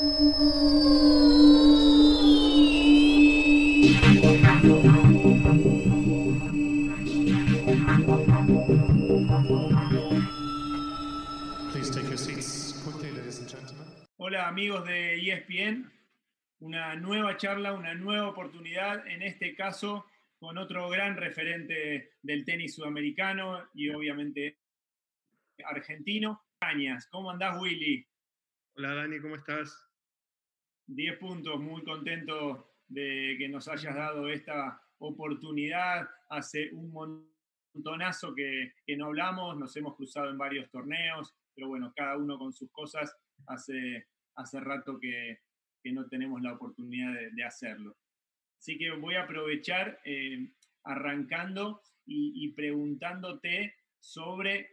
Hola amigos de ESPN, una nueva charla, una nueva oportunidad, en este caso con otro gran referente del tenis sudamericano y obviamente argentino, Cañas. ¿Cómo andás, Willy? Hola, Dani, ¿cómo estás? Diez puntos, muy contento de que nos hayas dado esta oportunidad. Hace un montonazo que, no hablamos, nos hemos cruzado en varios torneos, pero bueno, cada uno con sus cosas. Hace, hace rato que, no tenemos la oportunidad de hacerlo. Así que voy a aprovechar eh, arrancando y, preguntándote sobre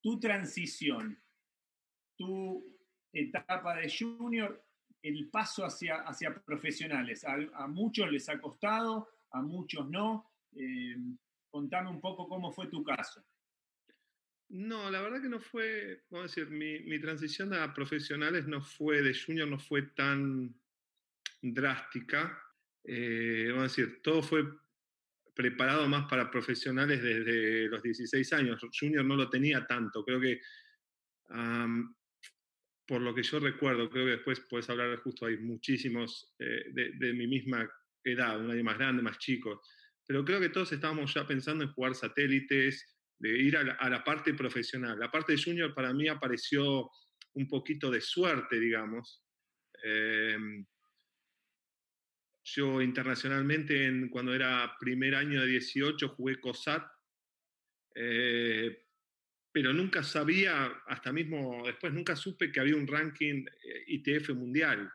tu transición, tu etapa de junior, el paso hacia, hacia profesionales. A, muchos les ha costado, a muchos no. Eh, contame un poco cómo fue tu caso. No, la verdad que no fue, vamos a decir, mi, mi, transición a profesionales no fue de junior, no fue tan drástica. Eh, vamos a decir, todo fue preparado más para profesionales desde los 16 años. Junior no lo tenía tanto. Creo que, por lo que yo recuerdo, creo que después puedes hablar justo, hay muchísimos eh, de, mi misma edad, un año más grande, más chico. Pero creo que todos estábamos ya pensando en jugar satélites, de ir a la, parte profesional. La parte de junior para mí apareció un poquito de suerte, digamos. Eh, yo internacionalmente, en, cuando era primer año de 18, jugué COSAT, eh, pero nunca sabía, hasta mismo después, nunca supe que había un ranking eh, ITF mundial.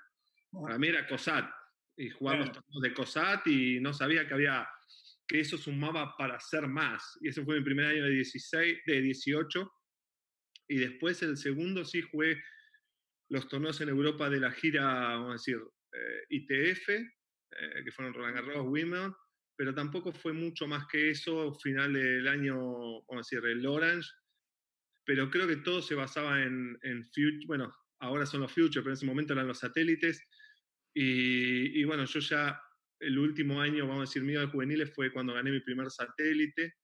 Para mí era COSAT, y jugamos torneos de COSAT y no sabía que había que eso sumaba para hacer más. Y ese fue mi primer año de, 16, de 18. Y después el segundo sí jugué los torneos en Europa de la gira, vamos a decir, eh, ITF, eh, que fueron Roland Garros, Wimbledon, pero tampoco fue mucho más que eso, final del año, vamos a decir, el Orange, pero creo que todo se basaba en, en Future, bueno, ahora son los Future, pero en ese momento eran los satélites, y, bueno, yo ya el último año, vamos a decir, mío de juveniles fue cuando gané mi primer satélite,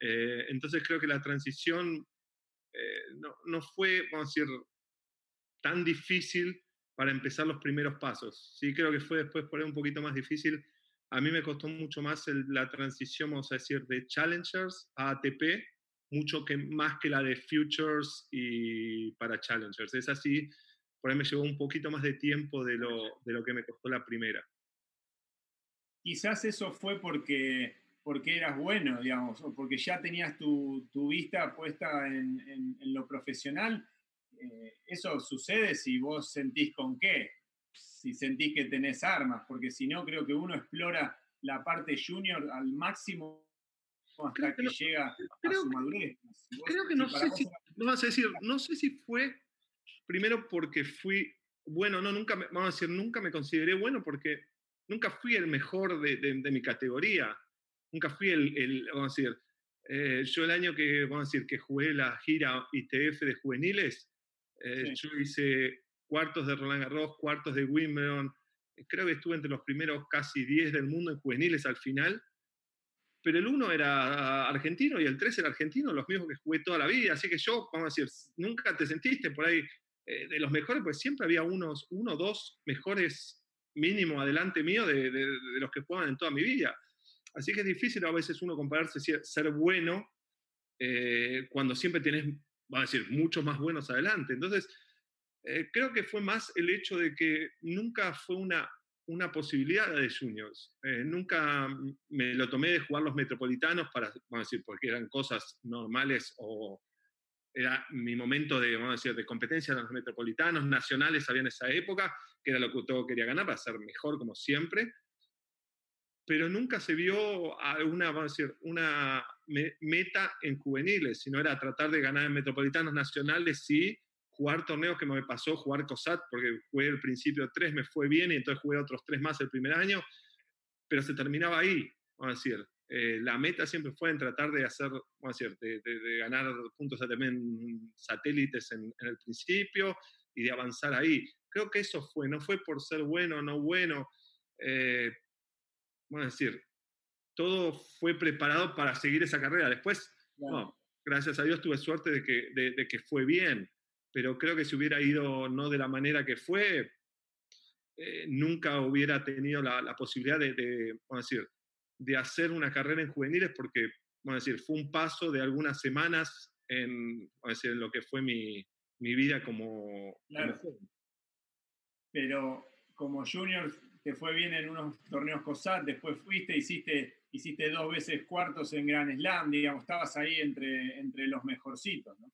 eh, entonces creo que la transición eh, no, no, fue, vamos a decir, tan difícil para empezar los primeros pasos. Sí, creo que fue después por ahí un poquito más difícil. A mí me costó mucho más la transición, vamos a decir, de Challengers a ATP, mucho que, más que la de Futures y para Challengers. Es así, por ahí me llevó un poquito más de tiempo de lo, de lo que me costó la primera. Quizás eso fue porque, porque eras bueno, digamos, o porque ya tenías tu, tu vista puesta en, en, en lo profesional eh, eso sucede si vos sentís con qué, si sentís que tenés armas, porque si no, creo que uno explora la parte junior al máximo hasta que, llega a su madurez. creo que no sé si, vamos a decir, no sé si fue primero porque fui bueno, no, nunca me, vamos a decir, nunca me consideré bueno porque nunca fui el mejor de, mi categoría, nunca fui el, vamos a decir, eh, yo el año que, vamos a decir, que jugué la gira ITF de juveniles, eh, yo hice cuartos de Roland Garros, cuartos de Wimbledon. Creo que estuve entre los primeros casi 10 del mundo en juveniles al final. Pero el uno era argentino y el 3 era argentino, los mismos que jugué toda la vida. Así que yo, vamos a decir, nunca te sentiste por ahí eh, de los mejores, pues siempre había unos, uno o dos mejores mínimo adelante mío de, de, los que jugaban en toda mi vida. Así que es difícil a veces uno compararse, ser bueno, cuando siempre tenés va a decir, muchos más buenos adelante. Entonces, eh, creo que fue más el hecho de que nunca fue una, una posibilidad de juniors. Eh, nunca me lo tomé de jugar los metropolitanos para, vamos decir, porque eran cosas normales o era mi momento de, vamos decir, de competencia de los metropolitanos, nacionales había en esa época, que era lo que todo quería ganar para ser mejor como siempre pero nunca se vio una, decir, una meta en juveniles, sino era tratar de ganar en metropolitanos nacionales y jugar torneos que me pasó, jugar COSAT, porque jugué el principio tres, me fue bien y entonces jugué otros tres más el primer año, pero se terminaba ahí, vamos a decir. Eh, la meta siempre fue en tratar de hacer, vamos a decir, de, ganar puntos también satélites en, en, el principio, y de avanzar ahí. Creo que eso fue, no fue por ser bueno o no bueno. Eh, vamos a decir, todo fue preparado para seguir esa carrera. Después, gracias a Dios tuve suerte de que, de, que fue bien, pero creo que si hubiera ido no de la manera que fue, eh, nunca hubiera tenido la, posibilidad de, vamos a decir, de hacer una carrera en juveniles porque, vamos a decir, fue un paso de algunas semanas en, vamos en lo que fue mi, mi vida como, claro. Pero como junior te fue bien en unos torneos COSAT, después fuiste, hiciste, hiciste dos veces cuartos en Grand Slam, digamos, estabas ahí entre, entre los mejorcitos, ¿no?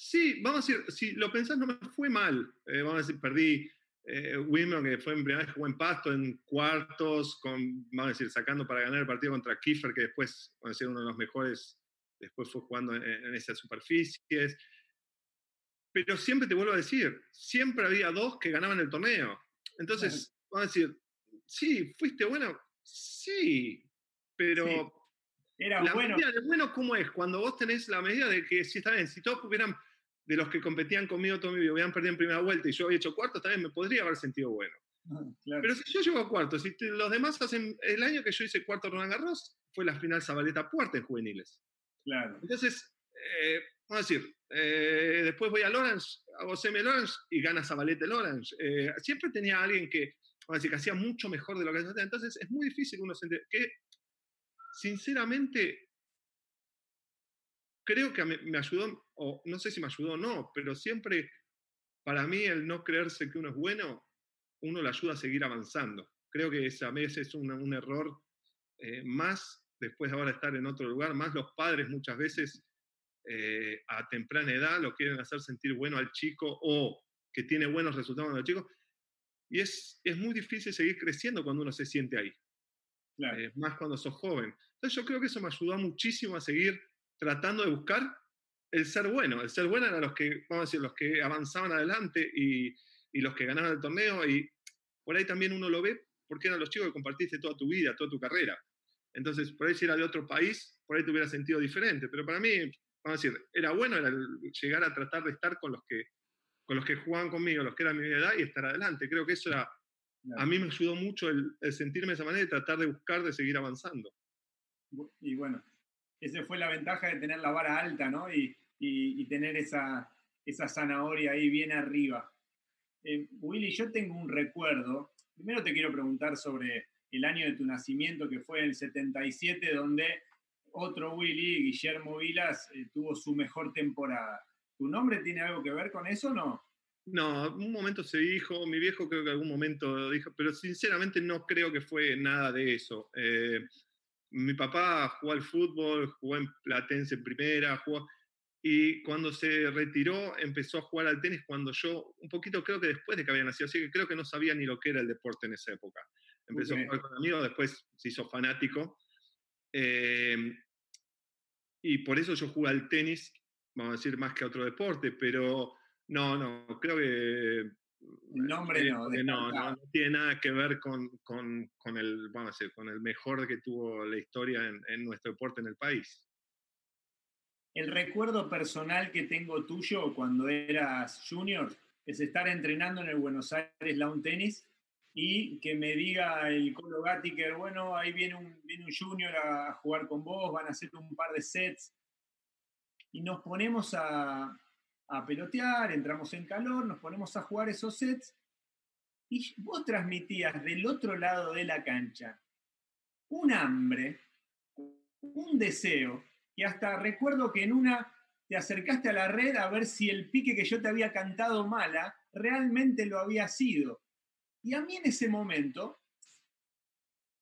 Sí, vamos a decir, si lo pensás, no me fue mal. Eh, vamos a decir, perdí eh, Wimbledon, que fue en primera vez jugó en pasto, en cuartos, con, vamos a decir, sacando para ganar el partido contra Kiefer, que después, vamos a decir, uno de los mejores, después fue jugando en esas superficies. Pero siempre te vuelvo a decir, siempre había dos que ganaban el torneo. Entonces, vamos a decir, sí, fuiste bueno, sí, pero... Era la bueno. medida de bueno, ¿cómo es? Cuando vos tenés la medida de que si está bien, si todos hubieran, de los que competían conmigo todo mi vida, hubieran perdido en primera vuelta y yo había hecho cuarto, también me podría haber sentido bueno. Ah, pero si yo llego a cuarto, si los demás hacen, el año que yo hice cuarto Roland Garros, fue la final Zabaleta Puerta en juveniles. Claro. Entonces, eh, vamos a decir, eh, después voy a Lawrence, hago semi Lawrence y gana Zabaleta Lawrence. Eh, siempre tenía alguien que, vamos a decir, que hacía mucho mejor de lo que hacía. Entonces es muy difícil uno sentir que, sinceramente, creo que me, me ayudó, o no sé si me ayudó o no, pero siempre para mí el no creerse que uno es bueno, uno le ayuda a seguir avanzando. Creo que esa a veces es un, un error más después de ahora estar en otro lugar, más los padres muchas veces eh, a temprana edad lo quieren hacer sentir bueno al chico o que tiene buenos resultados en el chico. Y es, es muy difícil seguir creciendo cuando uno se siente ahí. Eh, más cuando sos joven. Entonces yo creo que eso me ayudó muchísimo a seguir tratando de buscar el ser bueno. El ser bueno eran los que, vamos a decir, los que avanzaban adelante y, y los que ganaban el torneo. Y por ahí también uno lo ve porque eran los chicos que compartiste toda tu vida, toda tu carrera. Entonces, por ahí si era de otro país, por ahí te hubiera sentido diferente. Pero para mí, vamos a decir, era bueno era llegar a tratar de estar con los que con los que jugaban conmigo, los que eran mi edad y estar adelante. Creo que eso era, a mí me ayudó mucho el, sentirme de esa manera y tratar de buscar, de seguir avanzando. Y bueno, esa fue la ventaja de tener la vara alta, ¿no? Y, y, tener esa, esa zanahoria ahí bien arriba. Eh, Willy, yo tengo un recuerdo. Primero te quiero preguntar sobre el año de tu nacimiento, que fue el 77, donde otro Willy, Guillermo Vilas, eh, tuvo su mejor temporada. ¿Tu nombre tiene algo que ver con eso o no? No, un momento se dijo, mi viejo creo que algún momento dijo, pero sinceramente no creo que fue nada de eso. Eh, mi papá jugó al fútbol, jugó en Platense en primera, jugó, y cuando se retiró empezó a jugar al tenis cuando yo, un poquito creo que después de que había nacido, así que creo que no sabía ni lo que era el deporte en esa época. Empezó a jugar con amigos, después se hizo fanático. Em, y por eso yo jugué al tenis, vamos a decir, más que a otro deporte, pero no, no, creo que... El nombre eh, no, no, no, tiene nada que ver con, con, con, el, vamos a decir, con el mejor que tuvo la historia en, en nuestro deporte en el país. El recuerdo personal que tengo tuyo cuando eras junior es estar entrenando en el Buenos Aires Lawn Tennis y que me diga el Colo que bueno, ahí viene un, viene un junior a, jugar con vos, van a hacer un par de sets. Y nos ponemos a, a pelotear, entramos en calor, nos ponemos a jugar esos sets. Y vos transmitías del otro lado de la cancha un hambre, un deseo, y hasta recuerdo que en una te acercaste a la red a ver si el pique que yo te había cantado mala realmente lo había sido. Y a mí en ese momento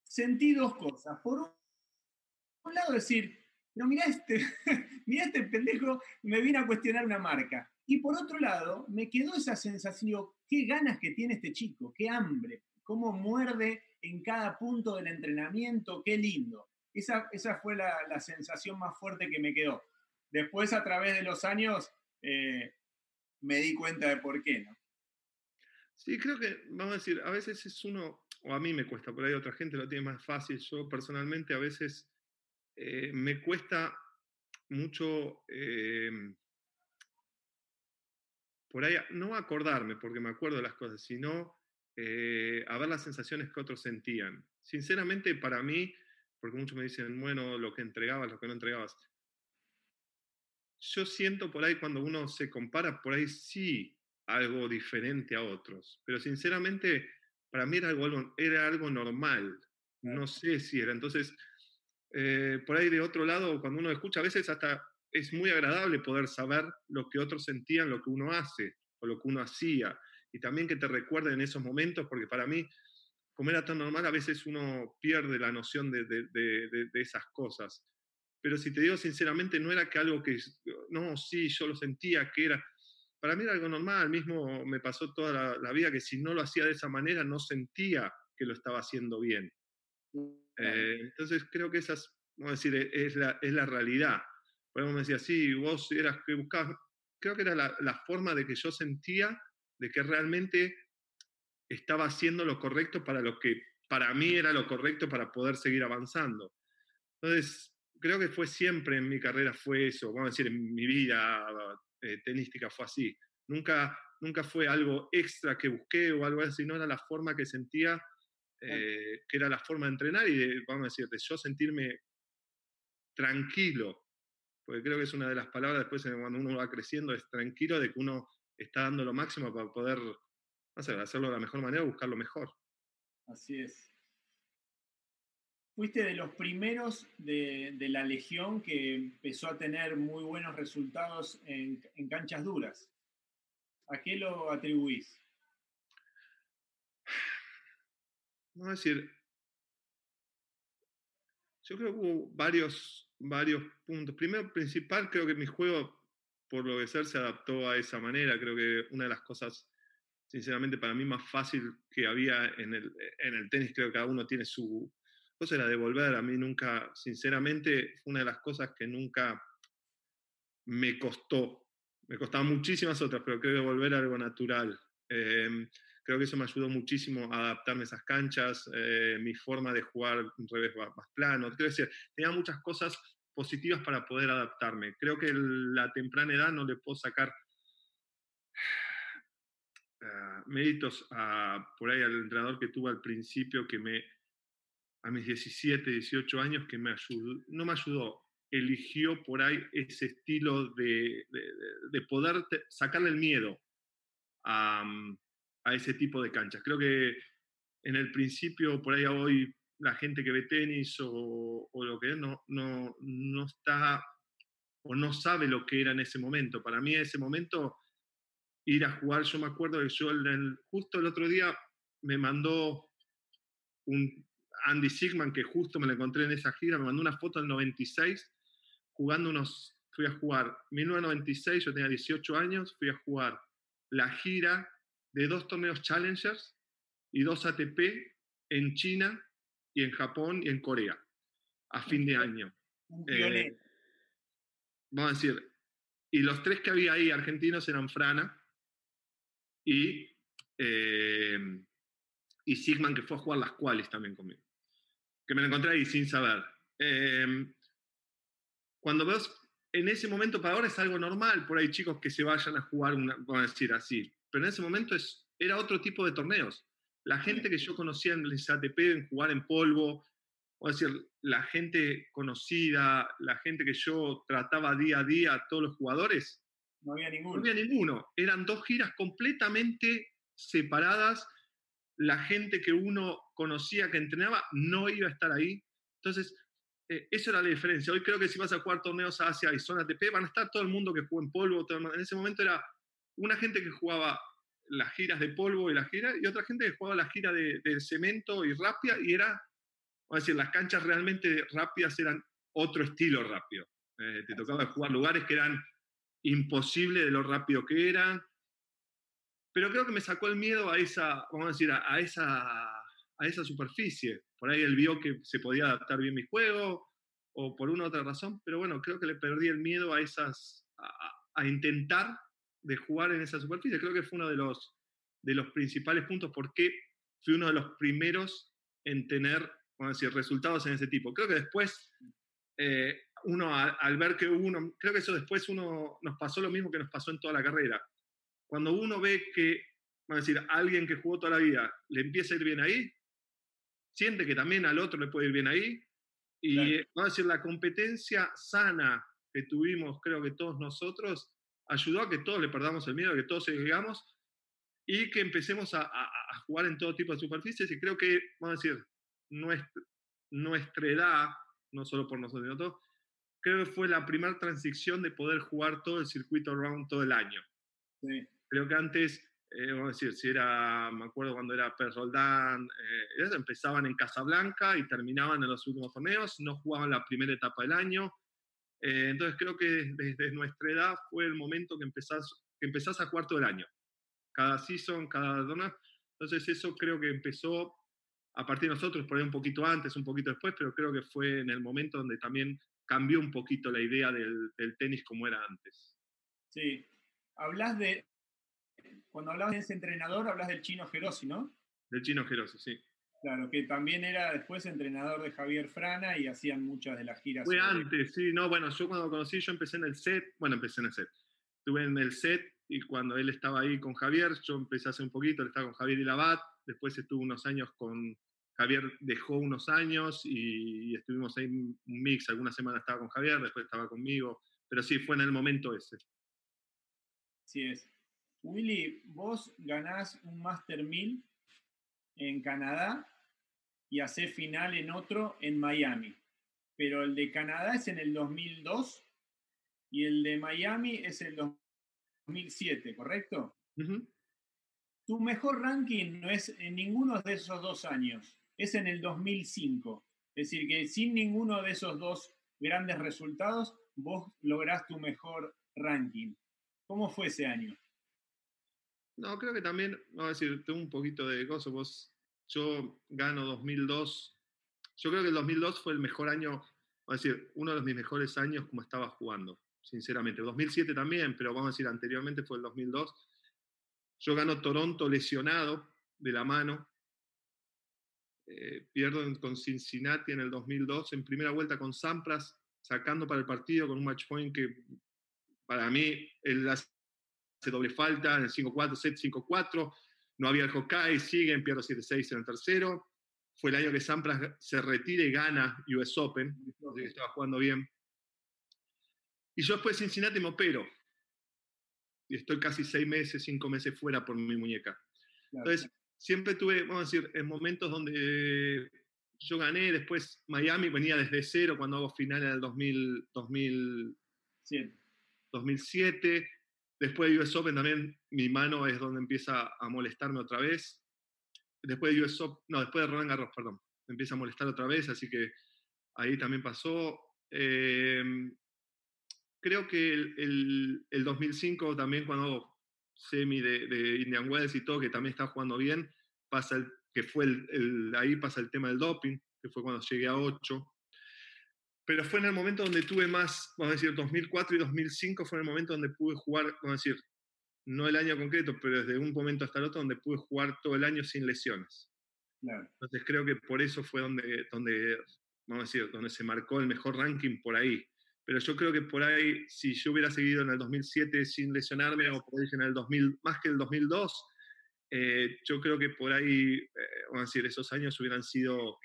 sentí dos cosas. Por un lado decir, no, mira este, mira este pendejo, me viene a cuestionar una marca. Y por otro lado, me quedó esa sensación, qué ganas que tiene este chico, qué hambre, cómo muerde en cada punto del entrenamiento, qué lindo. Esa, esa fue la, sensación más fuerte que me quedó. Después, a través de los años, eh, me di cuenta de por qué, ¿no? Sí, creo que, vamos a decir, a veces es uno, o a mí me cuesta, por ahí otra gente lo tiene más fácil. Yo personalmente a veces eh, me cuesta mucho eh, por ahí, no acordarme, porque me acuerdo de las cosas, sino eh, a ver las sensaciones que otros sentían. Sinceramente, para mí, porque muchos me dicen, bueno, lo que entregabas, lo que no entregabas. Yo siento por ahí cuando uno se compara, por ahí sí algo diferente a otros, pero sinceramente para mí era algo, era algo normal, no sé si era. Entonces, eh, por ahí de otro lado, cuando uno escucha, a veces hasta es muy agradable poder saber lo que otros sentían, lo que uno hace o lo que uno hacía. Y también que te recuerden esos momentos, porque para mí, como era tan normal, a veces uno pierde la noción de, de, de, esas cosas. Pero si te digo sinceramente, no era que algo que, no, sí, yo lo sentía, que era, para mí era algo normal, mismo me pasó toda la vida que si no lo hacía de esa manera, no sentía que lo estaba haciendo bien. Eh, entonces creo que esa es, vamos a decir, e, es la, es la realidad. Podemos me decía, sí, vos eras que buscabas, creo que era la, la, forma de que yo sentía de que realmente estaba haciendo lo correcto para lo que para mí era lo correcto para poder seguir avanzando. Entonces, creo que fue siempre en mi carrera fue eso, vamos a decir, en mi vida eh, tenística fue así. Nunca, nunca fue algo extra que busqué o algo así, no era la forma que sentía eh, que era la forma de entrenar y de, vamos a decir, de yo sentirme tranquilo, porque creo que es una de las palabras después cuando uno va creciendo, es tranquilo de que uno está dando lo máximo para poder hacerlo de la mejor manera, buscar lo mejor. Así es. Fuiste de los primeros de, de, la Legión que empezó a tener muy buenos resultados en, en canchas duras. ¿A qué lo atribuís? Vamos a decir, yo creo que hubo varios, varios puntos. Primero, principal, creo que mi juego, por lo que ser, se adaptó a esa manera. Creo que una de las cosas, sinceramente, para mí más fácil que había en el, en el tenis, creo que cada uno tiene su cosa, era devolver. A mí nunca, sinceramente, fue una de las cosas que nunca me costó. Me costaban muchísimas otras, pero creo que devolver algo natural. Eh, creo que eso me ayudó muchísimo a adaptarme a esas canchas, eh, mi forma de jugar un revés más plano. Quiero decir, tenía muchas cosas positivas para poder adaptarme. Creo que la temprana edad no le puedo sacar uh, méritos a, por ahí al entrenador que tuve al principio, que me, a mis 17, 18 años, que me ayudó, no me ayudó, eligió por ahí ese estilo de, de, de poder sacarle el miedo a, a ese tipo de canchas. Creo que en el principio, por ahí hoy, la gente que ve tenis o, lo que es, no, no, no está o no sabe lo que era en ese momento. Para mí, ese momento, ir a jugar, yo me acuerdo que yo el, justo el otro día me mandó un Andy Sigman, que justo me lo encontré en esa gira, me mandó una foto del 96, jugando unos, fui a jugar 1996, yo tenía 18 años, fui a jugar la gira de dos torneos Challengers y dos ATP en China y en Japón y en Corea a fin de año. Eh, vamos a decir, y los tres que había ahí argentinos eran Frana y, eh, y Sigman, que fue a jugar las cuales también conmigo. Que me lo encontré ahí sin saber. Eh, cuando ves, en ese momento para ahora es algo normal, por ahí chicos que se vayan a jugar, una, vamos a decir así, pero en ese momento es, era otro tipo de torneos. La gente que yo conocía en el ATP, en jugar en polvo, o decir, la gente conocida, la gente que yo trataba día a día, todos los jugadores, no había ninguno. No había ninguno. Eran dos giras completamente separadas. La gente que uno conocía que entrenaba no iba a estar ahí. Entonces, eh, eso era la diferencia. Hoy creo que si vas a jugar torneos Asia y zona ATP, van a estar todo el mundo que jugó en polvo. en ese momento era una gente que jugaba las giras de polvo y la gira, y otra gente que jugaba la gira de, cemento y rápida, y era, vamos a decir, las canchas realmente rápidas eran otro estilo rápido. Eh, te tocaba jugar lugares que eran imposibles de lo rápido que eran, pero creo que me sacó el miedo a esa, vamos a decir, a, esa, a esa superficie. Por ahí él vio que se podía adaptar bien mi juego, o por una otra razón, pero bueno, creo que le perdí el miedo a esas, a, a intentar de jugar en esa superficie. Creo que fue uno de los, de los principales puntos porque fui uno de los primeros en tener, vamos a decir, resultados en ese tipo. Creo que después, eh, uno al, ver que uno, creo que eso después uno nos pasó lo mismo que nos pasó en toda la carrera. cuando uno ve que, vamos a decir, alguien que jugó toda la vida le empieza a ir bien ahí, siente que también al otro le puede ir bien ahí. Y vamos a decir, la competencia sana que tuvimos, creo que todos nosotros, ayudó a que todos le perdamos el miedo, a que todos llegamos y que empecemos a, jugar en todo tipo de superficies. Y creo que, vamos a decir, nuestra, nuestra edad, no solo por nosotros, sino todos, creo que fue la primera transición de poder jugar todo el circuito round todo el año. Creo que antes, eh, vamos a decir, si era, me acuerdo cuando era Per Roldán, eh, empezaban en Casablanca y terminaban en los últimos torneos, no jugaban la primera etapa del año. Eh, entonces creo que desde nuestra edad fue el momento que empezás, que empezás a jugar todo el año. Cada season, cada dona. Entonces eso creo que empezó a partir de nosotros, por ahí un poquito antes, un poquito después, pero creo que fue en el momento donde también cambió un poquito la idea del, tenis como era antes. Sí, hablas de, cuando hablabas de ese entrenador, hablas del chino Gerosi, ¿no? Del chino Gerosi, sí. Claro, que también era después entrenador de Javier Frana y hacían muchas de las giras. Fue antes, sí, no, bueno, yo cuando conocí, yo empecé en el set, bueno, empecé en el set. Estuve en el set y cuando él estaba ahí con Javier, yo empecé hace un poquito, él estaba con Javier y Labat, después estuve unos años con Javier dejó unos años y, estuvimos ahí un mix, algunas semanas estaba con Javier, después estaba conmigo, pero sí, fue en el momento ese. Sí es. Willy, vos ganás un Master 1000 en Canadá y hacés final en otro en Miami, pero el de Canadá es en el 2002 y el de Miami es el 2007, ¿correcto? Tu mejor ranking no es en ninguno de esos dos años es en el 2005. Es decir, que sin ninguno de esos dos grandes resultados, vos lográs tu mejor ranking. ¿Cómo fue ese año? No, creo que también, vamos a decir, tengo un poquito de gozo. Vos, yo gano 2002. Yo creo que el 2002 fue el mejor año, vamos a decir, uno de mis mejores años como estaba jugando, sinceramente. 2007 también, pero vamos a decir, anteriormente fue el 2002. Yo gano Toronto lesionado de la mano, eh, pierdo con Cincinnati en el 2002, en primera vuelta con Sampras, sacando para el partido con un match point que para mí él hace doble falta en el 5-4, set 5-4, no había el Hokkaido, siguen, pierdo 7-6 en el tercero. Fue el año que Sampras se retira y gana US Open, que estaba jugando bien. Y yo después de Cincinnati me opero. Y estoy casi seis meses, cinco meses fuera por mi muñeca. Entonces, siempre tuve, vamos a decir, en momentos donde yo gané, después Miami venía desde cero cuando hago final en el 2000, 2007. Después de US Open también mi mano es donde empieza a molestarme otra vez. Después de US no, después de Roland Garros, perdón, me empieza a molestar otra vez, así que ahí también pasó. Em, creo que el, el, el, 2005 también cuando semi de, Indian Wells y todo, que también está jugando bien, pasa el, que fue el, ahí pasa el tema del doping, que fue cuando llegué a 8. Pero fue en el momento donde tuve más, vamos a decir, 2004 y 2005 fue en el momento donde pude jugar, vamos a decir, no el año concreto, pero desde un momento hasta el otro, donde pude jugar todo el año sin lesiones. Entonces creo que por eso fue donde, donde, vamos a decir, donde se marcó el mejor ranking por ahí pero yo creo que por ahí, si yo hubiera seguido en el 2007 sin lesionarme, o por ahí en el 2000, más que el 2002, eh, yo creo que por ahí, eh, vamos a decir, esos años hubieran sido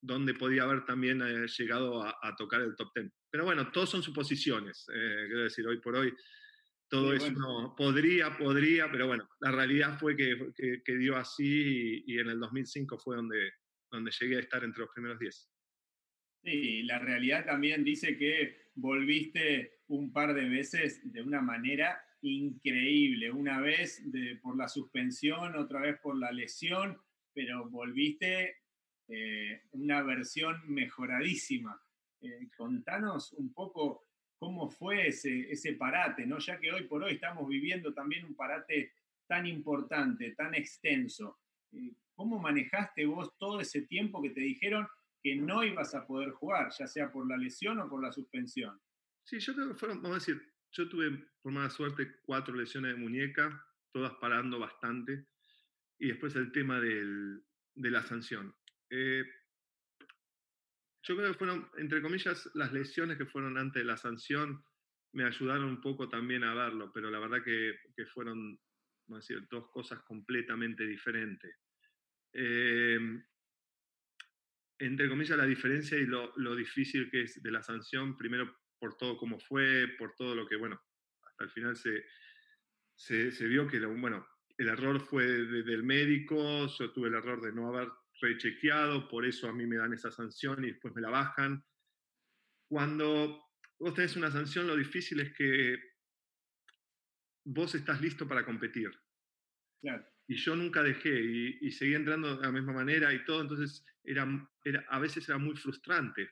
donde podía haber también eh, llegado a, tocar el top 10. Pero bueno, todos son suposiciones, quiero decir, hoy por hoy todo eso no, podría, podría, pero bueno, la realidad fue que, que, dio así y, y, en el 2005 fue donde, donde llegué a estar entre los primeros 10. Sí, la realidad también dice que volviste un par de veces de una manera increíble. Una vez por la suspensión, otra vez por la lesión, pero volviste eh, una versión mejoradísima. Eh, contanos un poco cómo fue ese, parate, ¿no? ya que hoy por hoy estamos viviendo también un parate tan importante, tan extenso. Eh, ¿Cómo manejaste vos todo ese tiempo que te dijeron? que no ibas a poder jugar, ya sea por la lesión o por la suspensión. Sí, yo creo que fueron, vamos a decir, yo tuve por mala suerte cuatro lesiones de muñeca, todas parando bastante, y después el tema del, de la sanción. Eh, yo creo que fueron, entre comillas, las lesiones que fueron antes de la sanción, me ayudaron un poco también a verlo, pero la verdad que, que fueron dos cosas completamente diferentes. Em, entre comillas, la diferencia y lo, lo, difícil que es de la sanción, primero por todo como fue, por todo lo que, bueno, hasta el final se, se, vio que, bueno, el error fue del médico, yo tuve el error de no haber rechequeado, por eso a mí me dan esa sanción y después me la bajan. Cuando vos tenés una sanción, lo difícil es que vos estás listo para competir. Y yo nunca dejé y, y, seguí entrando de la misma manera y todo, entonces era, era a veces era muy frustrante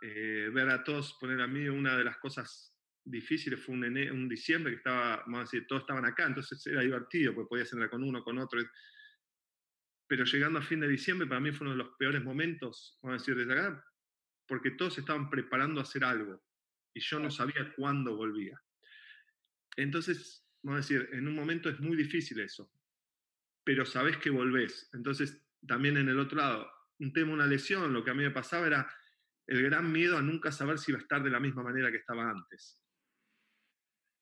eh, ver a todos poner a mí una de las cosas difíciles fue un, un diciembre que estaba, vamos a decir, todos estaban acá, entonces era divertido, porque podías entrar con uno, con otro. Pero llegando a fin de diciembre, para mí fue uno de los peores momentos, vamos a decir, desde acá, porque todos estaban preparando a hacer algo y yo no sabía cuándo volvía. Entonces, vamos a decir, en un momento es muy difícil eso, pero sabes que volvés. Entonces, también en el otro lado, un tema, una lesión, lo que a mí me pasaba era el gran miedo a nunca saber si iba a estar de la misma manera que estaba antes.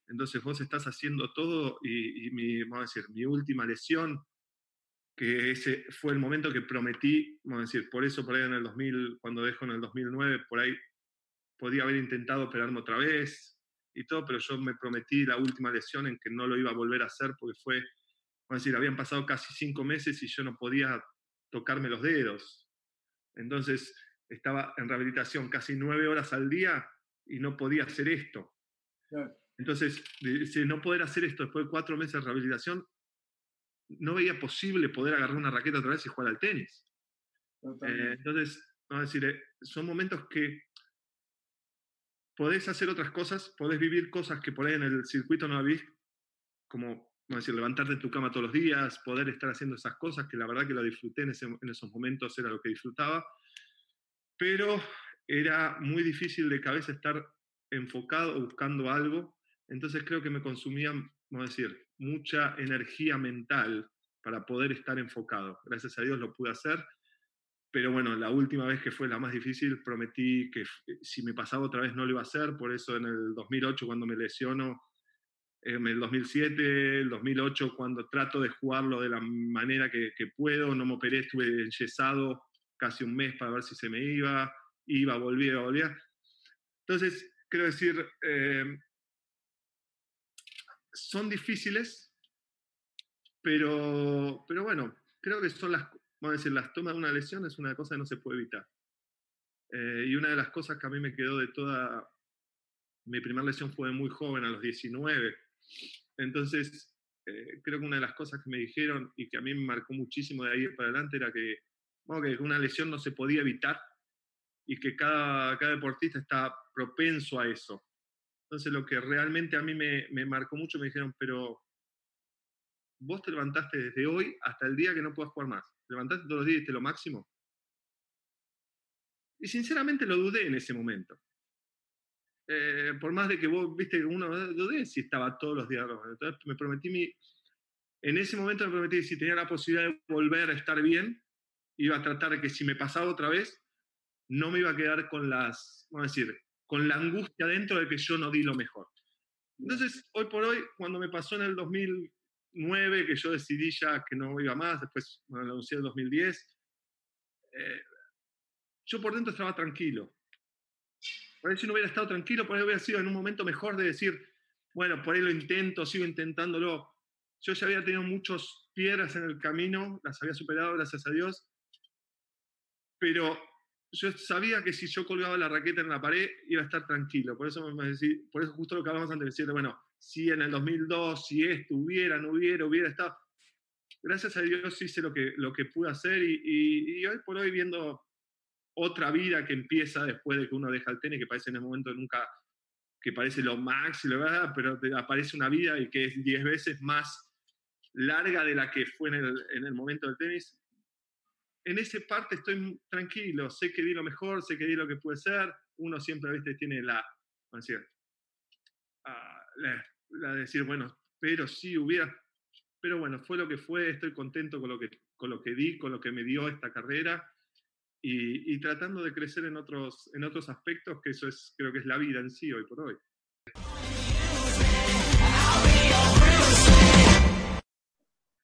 Entonces vos estás haciendo todo y, mi, vamos a decir, mi última lesión, que ese fue el momento que prometí, vamos a decir, por eso por ahí en el 2000, cuando dejo en el 2009, por ahí podía haber intentado operarme otra vez y todo, pero yo me prometí la última lesión en que no lo iba a volver a hacer porque fue, vamos a decir, habían pasado casi cinco meses y yo no podía tocarme los dedos. Entonces estaba en rehabilitación casi nueve horas al día y no podía hacer esto. Entonces, no poder hacer esto después de cuatro meses de rehabilitación, no veía posible poder agarrar una raqueta otra vez y jugar al tenis. Eh, entonces, vamos a decir, eh, son momentos que podés hacer otras cosas, podés vivir cosas que por ahí en el circuito no habéis, como vamos a decir, levantarte de tu cama todos los días, poder estar haciendo esas cosas, que la verdad que lo disfruté en, en esos momentos, era lo que disfrutaba, pero era muy difícil de cabeza estar enfocado buscando algo entonces creo que me consumía, vamos a decir, mucha energía mental para poder estar enfocado. Gracias a Dios lo pude hacer, pero bueno, la última vez que fue la más difícil prometí que si me pasaba otra vez no lo iba a hacer, por eso en el 2008 cuando me lesiono, en el 2007, el 2008 cuando trato de jugarlo de la manera que, puedo, no me operé, estuve enyesado casi un mes para ver si se me iba, iba, volvía, volvía. Entonces, quiero decir, eh, son difíciles, pero, pero bueno, creo que son las, vamos a decir, las tomas de una lesión es una cosa que no se puede evitar. Eh, y una de las cosas que a mí me quedó de toda, mi primera lesión fue muy joven, a los 19. Entonces, eh, creo que una de las cosas que me dijeron y que a mí me marcó muchísimo de ahí para adelante era que, bueno, que una lesión no se podía evitar y que cada, cada deportista está propenso a eso. Entonces lo que realmente a mí me, marcó mucho, me dijeron, pero vos te levantaste desde hoy hasta el día que no puedas jugar más. Te levantaste todos los días y te lo máximo. Y sinceramente lo dudé en ese momento. Eh, por más de que vos, viste, uno dudé si estaba todos los días. Entonces me prometí mi... En ese momento me prometí si tenía la posibilidad de volver a estar bien, iba a tratar que si me pasaba otra vez, no me iba a quedar con las, vamos a decir, con la angustia dentro de que yo no di lo mejor. Entonces, hoy por hoy, cuando me pasó en el 2009, que yo decidí ya que no iba más, después me lo anuncié en el 2010, eh, yo por dentro estaba tranquilo. Por ahí si no hubiera estado tranquilo, por ahí hubiera sido en un momento mejor de decir, bueno, por ahí lo intento, sigo intentándolo. Yo ya había tenido muchas piedras en el camino, las había superado, gracias a Dios, pero yo sabía que si yo colgaba la raqueta en la pared iba a estar tranquilo. Por eso, me decir, por eso justo lo que hablamos antes, decir, bueno, si en el 2002, si esto hubiera, no hubiera, hubiera estado. Gracias a Dios hice lo que, lo que pude hacer y, hoy por hoy viendo otra vida que empieza después de que uno deja el tenis, que parece en el momento nunca, que parece lo máximo, ¿verdad? pero aparece una vida y que es 10 veces más larga de la que fue en el, en el momento del tenis, en esa parte estoy tranquilo, sé que di lo mejor, sé que di lo que puede ser, uno siempre, ¿viste? Tiene la, decir, ah, la, la, decir, bueno, pero sí hubiera, pero bueno, fue lo que fue, estoy contento con lo que, con lo que di, con lo que me dio esta carrera y, y tratando de crecer en otros, en otros aspectos, que eso es, creo que es la vida en sí hoy por hoy.